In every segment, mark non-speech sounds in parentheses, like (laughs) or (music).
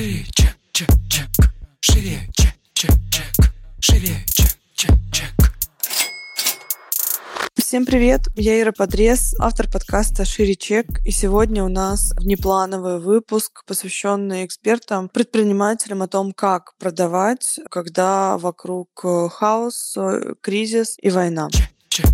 Шире, чек, чек, чек. Шире, чек, чек, чек. Шире, чек, чек, чек. Всем привет, я Ира Подрез, автор подкаста «Шире чек», и сегодня у нас внеплановый выпуск, посвященный экспертам, предпринимателям о том, как продавать, когда вокруг э, хаос, э, кризис и война. Чек, чек,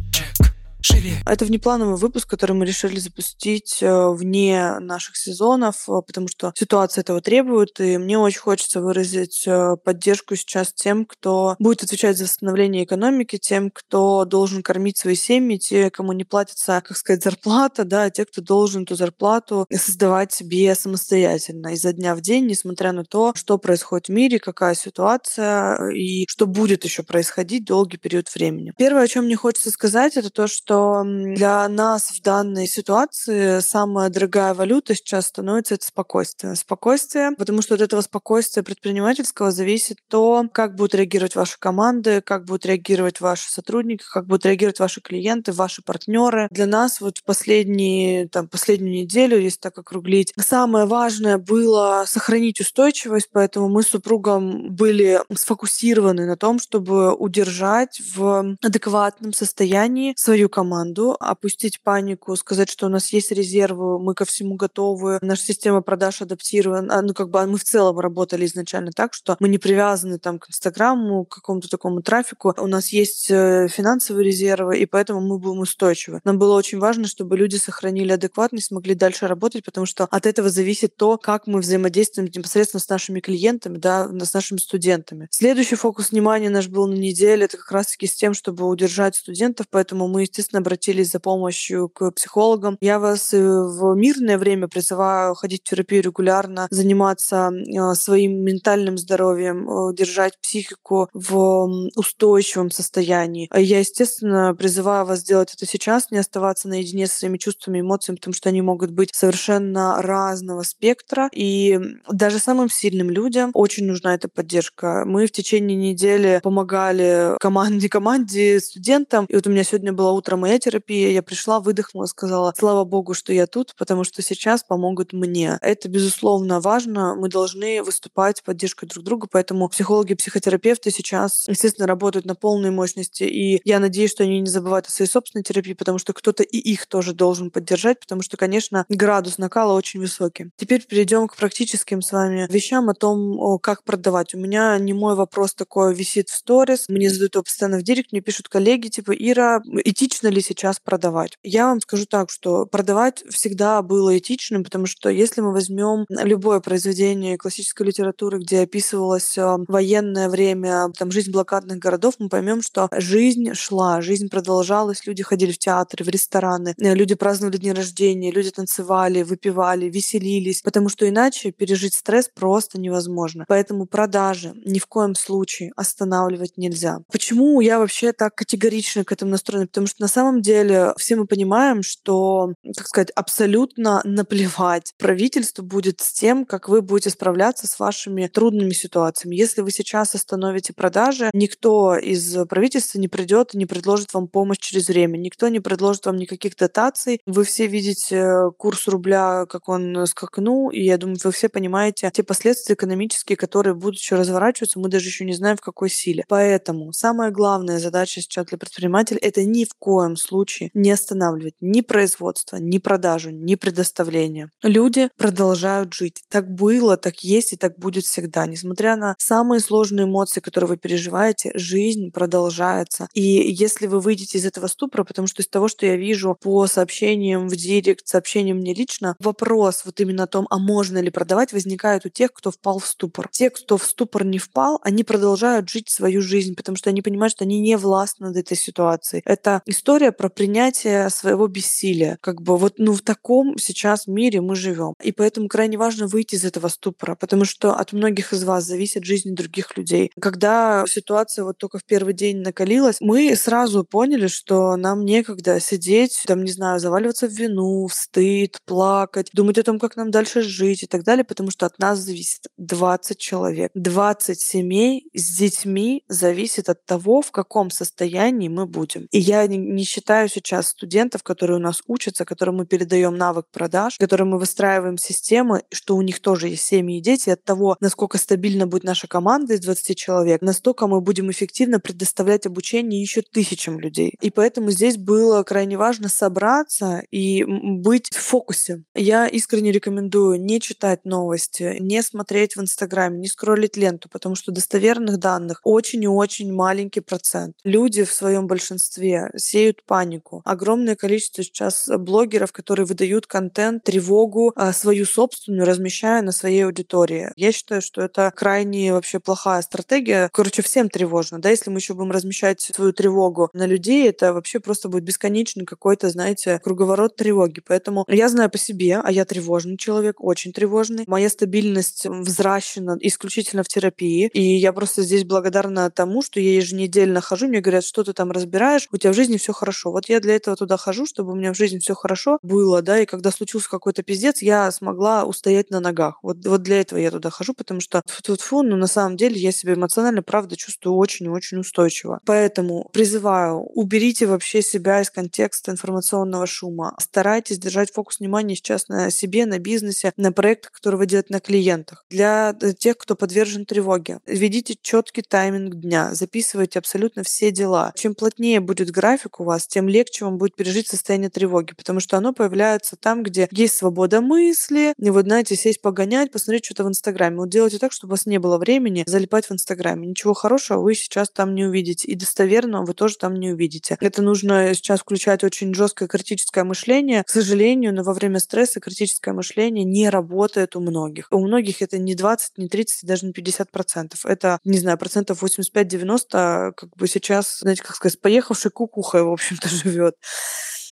Шире. Это внеплановый выпуск, который мы решили запустить э, вне наших сезонов, э, потому что ситуация этого требует, и мне очень хочется выразить э, поддержку сейчас тем, кто будет отвечать за восстановление экономики, тем, кто должен кормить свои семьи, те, кому не платится, как сказать, зарплата, да, те, кто должен эту зарплату создавать себе самостоятельно изо дня в день, несмотря на то, что происходит в мире, какая ситуация и что будет еще происходить долгий период времени. Первое, о чем мне хочется сказать, это то, что что для нас в данной ситуации самая дорогая валюта сейчас становится это спокойствие. Спокойствие, потому что от этого спокойствия предпринимательского зависит то, как будут реагировать ваши команды, как будут реагировать ваши сотрудники, как будут реагировать ваши клиенты, ваши партнеры. Для нас вот в последние, там, последнюю неделю, если так округлить, самое важное было сохранить устойчивость, поэтому мы с супругом были сфокусированы на том, чтобы удержать в адекватном состоянии свою команду опустить панику, сказать, что у нас есть резервы, мы ко всему готовы, наша система продаж адаптирована, ну как бы мы в целом работали изначально так, что мы не привязаны там к Инстаграму, к какому-то такому трафику, у нас есть э, финансовые резервы, и поэтому мы будем устойчивы. Нам было очень важно, чтобы люди сохранили адекватность, смогли дальше работать, потому что от этого зависит то, как мы взаимодействуем непосредственно с нашими клиентами, да, с нашими студентами. Следующий фокус внимания наш был на неделе, это как раз-таки с тем, чтобы удержать студентов, поэтому мы, естественно, естественно, обратились за помощью к психологам. Я вас э, в мирное время призываю ходить в терапию регулярно, заниматься э, своим ментальным здоровьем, э, держать психику в устойчивом состоянии. Я, естественно, призываю вас сделать это сейчас, не оставаться наедине со своими чувствами, эмоциями, потому что они могут быть совершенно разного спектра. И даже самым сильным людям очень нужна эта поддержка. Мы в течение недели помогали команде, команде, студентам. И вот у меня сегодня было моя терапия, я пришла, выдохнула, сказала, слава богу, что я тут, потому что сейчас помогут мне. Это, безусловно, важно. Мы должны выступать поддержкой друг друга, поэтому психологи, психотерапевты сейчас, естественно, работают на полной мощности, и я надеюсь, что они не забывают о своей собственной терапии, потому что кто-то и их тоже должен поддержать, потому что, конечно, градус накала очень высокий. Теперь перейдем к практическим с вами вещам о том, как продавать. У меня не мой вопрос такой висит в сторис, мне задают его постоянно в директ, мне пишут коллеги, типа, Ира, этично ли сейчас продавать? Я вам скажу так, что продавать всегда было этичным, потому что если мы возьмем любое произведение классической литературы, где описывалось а, военное время, там, жизнь блокадных городов, мы поймем, что жизнь шла, жизнь продолжалась, люди ходили в театры, в рестораны, э, люди праздновали дни рождения, люди танцевали, выпивали, веселились, потому что иначе пережить стресс просто невозможно. Поэтому продажи ни в коем случае останавливать нельзя. Почему я вообще так категорично к этому настроена? Потому что на самом деле все мы понимаем, что, как сказать, абсолютно наплевать правительству будет с тем, как вы будете справляться с вашими трудными ситуациями. Если вы сейчас остановите продажи, никто из правительства не придет и не предложит вам помощь через время, никто не предложит вам никаких дотаций. Вы все видите курс рубля, как он скакнул, и я думаю, вы все понимаете те последствия экономические, которые будут еще разворачиваться, мы даже еще не знаем, в какой силе. Поэтому самая главная задача сейчас для предпринимателя — это ни в коем случае не останавливать ни производство, ни продажу, ни предоставление. Люди продолжают жить. Так было, так есть и так будет всегда. Несмотря на самые сложные эмоции, которые вы переживаете, жизнь продолжается. И если вы выйдете из этого ступора, потому что из того, что я вижу по сообщениям в директ, сообщениям мне лично, вопрос вот именно о том, а можно ли продавать, возникает у тех, кто впал в ступор. Те, кто в ступор не впал, они продолжают жить свою жизнь, потому что они понимают, что они не властны над этой ситуацией. Это история история про принятие своего бессилия. Как бы вот ну в таком сейчас мире мы живем. И поэтому крайне важно выйти из этого ступора, потому что от многих из вас зависит жизнь других людей. Когда ситуация вот только в первый день накалилась, мы сразу поняли, что нам некогда сидеть, там, не знаю, заваливаться в вину, в стыд, плакать, думать о том, как нам дальше жить и так далее, потому что от нас зависит 20 человек. 20 семей с детьми зависит от того, в каком состоянии мы будем. И я не считаю сейчас студентов, которые у нас учатся, которым мы передаем навык продаж, которым мы выстраиваем системы, что у них тоже есть семьи и дети. От того, насколько стабильно будет наша команда из 20 человек, настолько мы будем эффективно предоставлять обучение еще тысячам людей. И поэтому здесь было крайне важно собраться и быть в фокусе. Я искренне рекомендую не читать новости, не смотреть в Инстаграме, не скроллить ленту, потому что достоверных данных очень и очень маленький процент. Люди в своем большинстве сеют панику. Огромное количество сейчас блогеров, которые выдают контент, тревогу а, свою собственную, размещая на своей аудитории. Я считаю, что это крайне вообще плохая стратегия. Короче, всем тревожно. Да, если мы еще будем размещать свою тревогу на людей, это вообще просто будет бесконечный какой-то, знаете, круговорот тревоги. Поэтому я знаю по себе, а я тревожный человек, очень тревожный. Моя стабильность взращена исключительно в терапии. И я просто здесь благодарна тому, что я еженедельно хожу, мне говорят, что ты там разбираешь, у тебя в жизни все хорошо. Вот я для этого туда хожу, чтобы у меня в жизни все хорошо было, да, и когда случился какой-то пиздец, я смогла устоять на ногах. Вот, вот для этого я туда хожу, потому что тут фу, ну на самом деле я себя эмоционально, правда, чувствую очень-очень устойчиво. Поэтому призываю, уберите вообще себя из контекста информационного шума. Старайтесь держать фокус внимания сейчас на себе, на бизнесе, на проектах, которые вы делаете на клиентах. Для э, тех, кто подвержен тревоге, введите четкий тайминг дня, записывайте абсолютно все дела. Чем плотнее будет график у вас, тем легче вам будет пережить состояние тревоги, потому что оно появляется там, где есть свобода мысли, и вот, знаете, сесть погонять, посмотреть что-то в Инстаграме. Вот делайте так, чтобы у вас не было времени залипать в Инстаграме. Ничего хорошего вы сейчас там не увидите, и достоверного вы тоже там не увидите. Это нужно сейчас включать очень жесткое критическое мышление. К сожалению, но во время стресса критическое мышление не работает у многих. У многих это не 20, не 30, даже не 50 процентов. Это, не знаю, процентов 85-90 как бы сейчас, знаете, как сказать, поехавший кукухой, в общем-то, живет.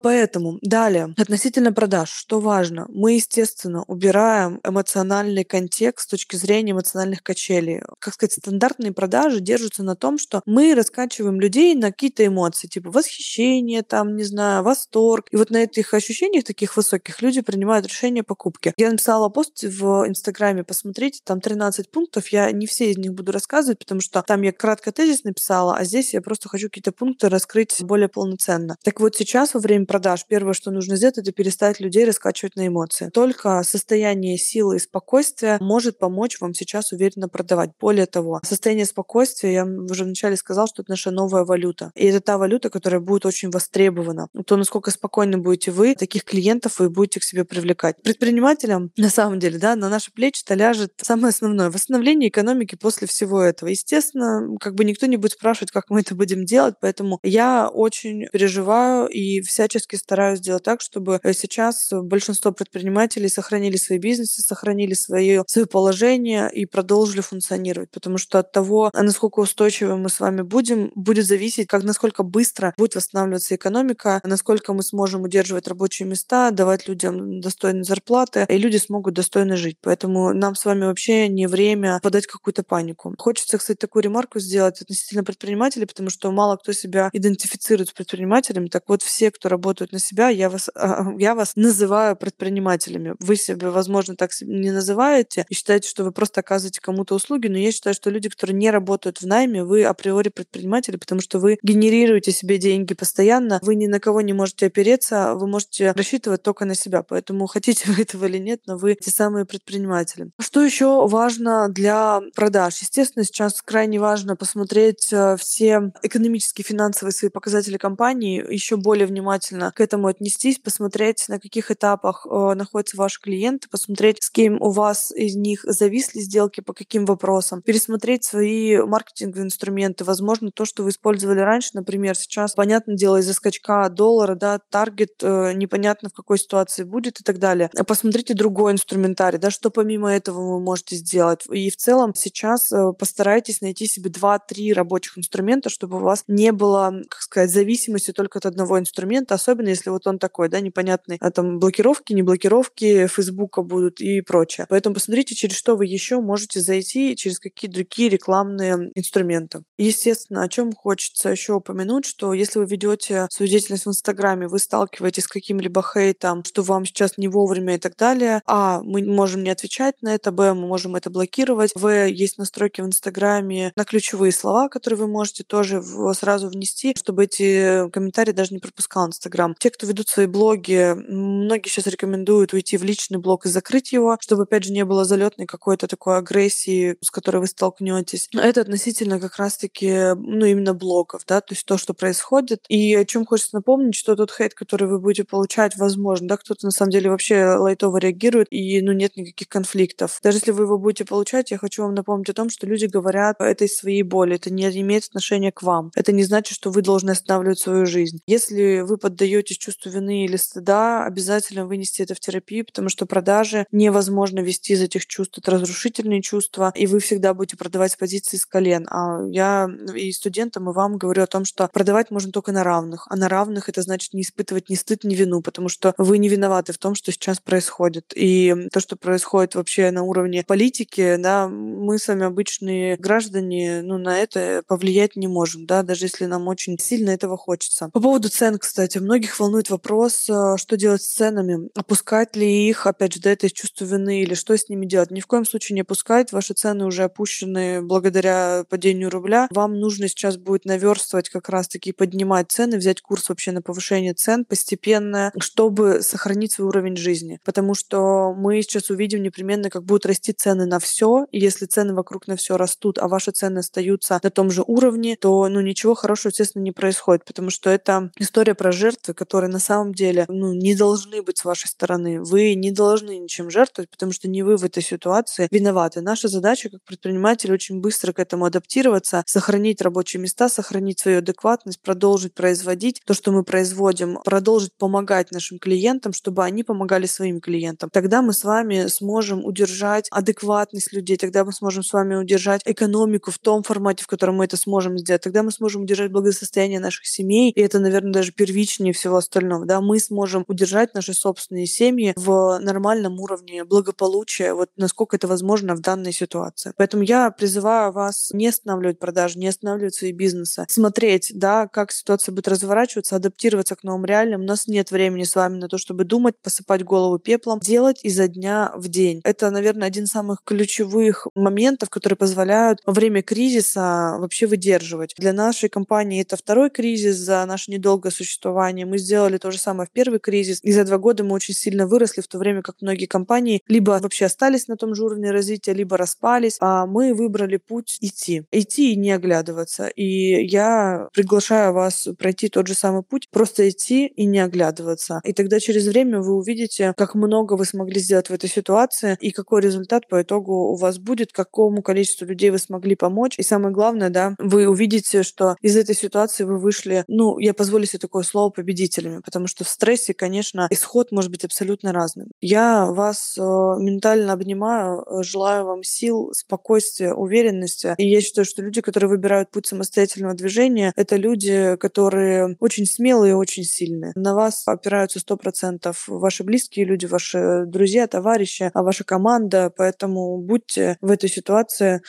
Поэтому далее, относительно продаж, что важно, мы, естественно, убираем эмоциональный контекст с точки зрения эмоциональных качелей. Как сказать, стандартные продажи держатся на том, что мы раскачиваем людей на какие-то эмоции, типа восхищение, там, не знаю, восторг. И вот на этих ощущениях таких высоких люди принимают решение покупки. Я написала пост в Инстаграме, посмотрите, там 13 пунктов, я не все из них буду рассказывать, потому что там я кратко тезис написала, а здесь я просто хочу какие-то пункты раскрыть более полноценно. Так вот сейчас во время продаж первое, что нужно сделать, это перестать людей раскачивать на эмоции. Только состояние силы и спокойствия может помочь вам сейчас уверенно продавать. Более того, состояние спокойствия, я уже вначале сказала, что это наша новая валюта. И это та валюта, которая будет очень востребована. То, насколько спокойны будете вы, таких клиентов вы будете к себе привлекать. Предпринимателям, на самом деле, да, на наши плечи-то ляжет самое основное — восстановление экономики после всего этого. Естественно, как бы никто не будет спрашивать, как мы это будем делать, поэтому я очень переживаю и всячески всячески стараюсь сделать так, чтобы э, сейчас большинство предпринимателей сохранили свои бизнесы, сохранили свое, свое положение и продолжили функционировать. Потому что от того, насколько устойчивы мы с вами будем, будет зависеть, как насколько быстро будет восстанавливаться экономика, насколько мы сможем удерживать рабочие места, давать людям достойные зарплаты, и люди смогут достойно жить. Поэтому нам с вами вообще не время подать какую-то панику. Хочется, кстати, такую ремарку сделать относительно предпринимателей, потому что мало кто себя идентифицирует с предпринимателями. Так вот, все, кто работает работают на себя, я вас, а, я вас называю предпринимателями. Вы себя, возможно, так не называете и считаете, что вы просто оказываете кому-то услуги, но я считаю, что люди, которые не работают в найме, вы априори предприниматели, потому что вы генерируете себе деньги постоянно, вы ни на кого не можете опереться, вы можете рассчитывать только на себя. Поэтому хотите (laughs) вы этого или нет, но вы те самые предприниматели. Что еще важно для продаж? Естественно, сейчас крайне важно посмотреть э, все экономические, финансовые свои показатели компании еще более внимательно внимательно к этому отнестись, посмотреть, на каких этапах э, находятся ваши клиенты, посмотреть, с кем у вас из них зависли сделки, по каким вопросам, пересмотреть свои маркетинговые инструменты. Возможно, то, что вы использовали раньше, например, сейчас, понятное дело, из-за скачка доллара, да, таргет э, непонятно в какой ситуации будет и так далее. Посмотрите другой инструментарий, да, что помимо этого вы можете сделать. И в целом сейчас э, постарайтесь найти себе 2-3 рабочих инструмента, чтобы у вас не было, как сказать, зависимости только от одного инструмента, особенно особенно если вот он такой, да, непонятный, а там блокировки, не блокировки Фейсбука будут и прочее. Поэтому посмотрите, через что вы еще можете зайти, через какие другие рекламные инструменты. Естественно, о чем хочется еще упомянуть, что если вы ведете свою деятельность в Инстаграме, вы сталкиваетесь с каким-либо хейтом, что вам сейчас не вовремя и так далее, а мы можем не отвечать на это, б, мы можем это блокировать, в, есть настройки в Инстаграме на ключевые слова, которые вы можете тоже сразу внести, чтобы эти комментарии даже не пропускал Инстаграм. Те, кто ведут свои блоги, многие сейчас рекомендуют уйти в личный блог и закрыть его, чтобы, опять же, не было залетной какой-то такой агрессии, с которой вы столкнетесь. Это относительно как раз-таки, ну, именно блогов, да, то есть то, что происходит. И о чем хочется напомнить, что тот хейт, который вы будете получать, возможно, да, кто-то на самом деле вообще лайтово реагирует, и, ну, нет никаких конфликтов. Даже если вы его будете получать, я хочу вам напомнить о том, что люди говорят этой своей боли. Это не имеет отношения к вам. Это не значит, что вы должны останавливать свою жизнь. Если вы поддаетесь чувству вины или стыда, обязательно вынести это в терапию, потому что продажи невозможно вести из этих чувств. Это разрушительные чувства, и вы всегда будете продавать с позиции с колен. А я и студентам, и вам говорю о том, что продавать можно только на равных. А на равных это значит не испытывать ни стыд, ни вину, потому что вы не виноваты в том, что сейчас происходит. И то, что происходит вообще на уровне политики, да, мы с вами обычные граждане, ну, на это повлиять не можем, да, даже если нам очень сильно этого хочется. По поводу цен, кстати, многих волнует вопрос, э, что делать с ценами, опускать ли их, опять же, да, это из чувства вины или что с ними делать. Ни в коем случае не опускать, ваши цены уже опущены благодаря падению рубля. Вам нужно сейчас будет наверстывать как раз-таки поднимать цены, взять курс вообще на повышение цен постепенно, чтобы сохранить свой уровень жизни. Потому что мы сейчас увидим непременно, как будут расти цены на все. И если цены вокруг на все растут, а ваши цены остаются на том же уровне, то ну, ничего хорошего, естественно, не происходит. Потому что это история про жертвы, которые на самом деле ну, не должны быть с вашей стороны. Вы не должны ничем жертвовать, потому что не вы в этой ситуации виноваты. Наша задача как предприниматель очень быстро к этому адаптироваться, сохранить рабочие места, сохранить свою адекватность, продолжить производить то, что мы производим, продолжить помогать нашим клиентам, чтобы они помогали своим клиентам. Тогда мы с вами сможем удержать адекватность людей, тогда мы сможем с вами удержать экономику в том формате, в котором мы это сможем сделать. Тогда мы сможем удержать благосостояние наших семей, и это, наверное, даже первичнее всего остального. Да? Мы сможем удержать наши собственные семьи в нормальном уровне благополучия, вот насколько это возможно в данной ситуации. Поэтому я призываю вас не останавливать продажи, не останавливать свои бизнесы, смотреть, да, как ситуация будет разворачиваться, адаптироваться к новым реалиям. У нас нет времени с вами на то, чтобы думать, посыпать голову пеплом, делать изо дня в день. Это, наверное, один из самых ключевых моментов, которые позволяют во время кризиса вообще выдерживать. Для нашей компании это второй кризис за наше недолгое существование. Мы сделали то же самое в первый кризис, и за два года мы очень сильно выросли, в то время как многие компании либо вообще остались на том же уровне развития, либо распались, а мы выбрали путь идти. Идти и не оглядываться. И я приглашаю вас пройти тот же самый путь, просто идти и не оглядываться. И тогда через время вы увидите, как много вы смогли сделать в этой ситуации и какой результат по итогу у вас будет, какому количеству людей вы смогли помочь. И самое главное, да, вы увидите, что из этой ситуации вы вышли, ну, я позволю себе такое слово, победителями, потому что в стрессе, конечно, исход может быть абсолютно разным. Я вас э, ментально обнимаю, э, желаю вам сил, спокойствия, уверенности. И я считаю, что люди, которые выбирают путь самостоятельного движения, это люди, которые очень смелые и очень сильные. На вас опираются сто процентов ваши близкие люди, ваши друзья, товарищи, а ваша команда. Поэтому будьте в этой ситуации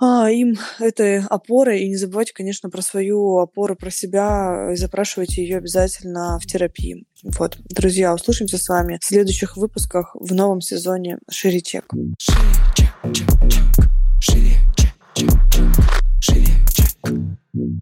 а, им этой опорой и не забывайте, конечно, про свою опору, про себя и запрашивать ее обязательно в терапии. Вот, друзья, услышимся с вами в следующих выпусках в новом сезоне Шире чек. Шире чек, чек, чек. Шире чек. Шире чек.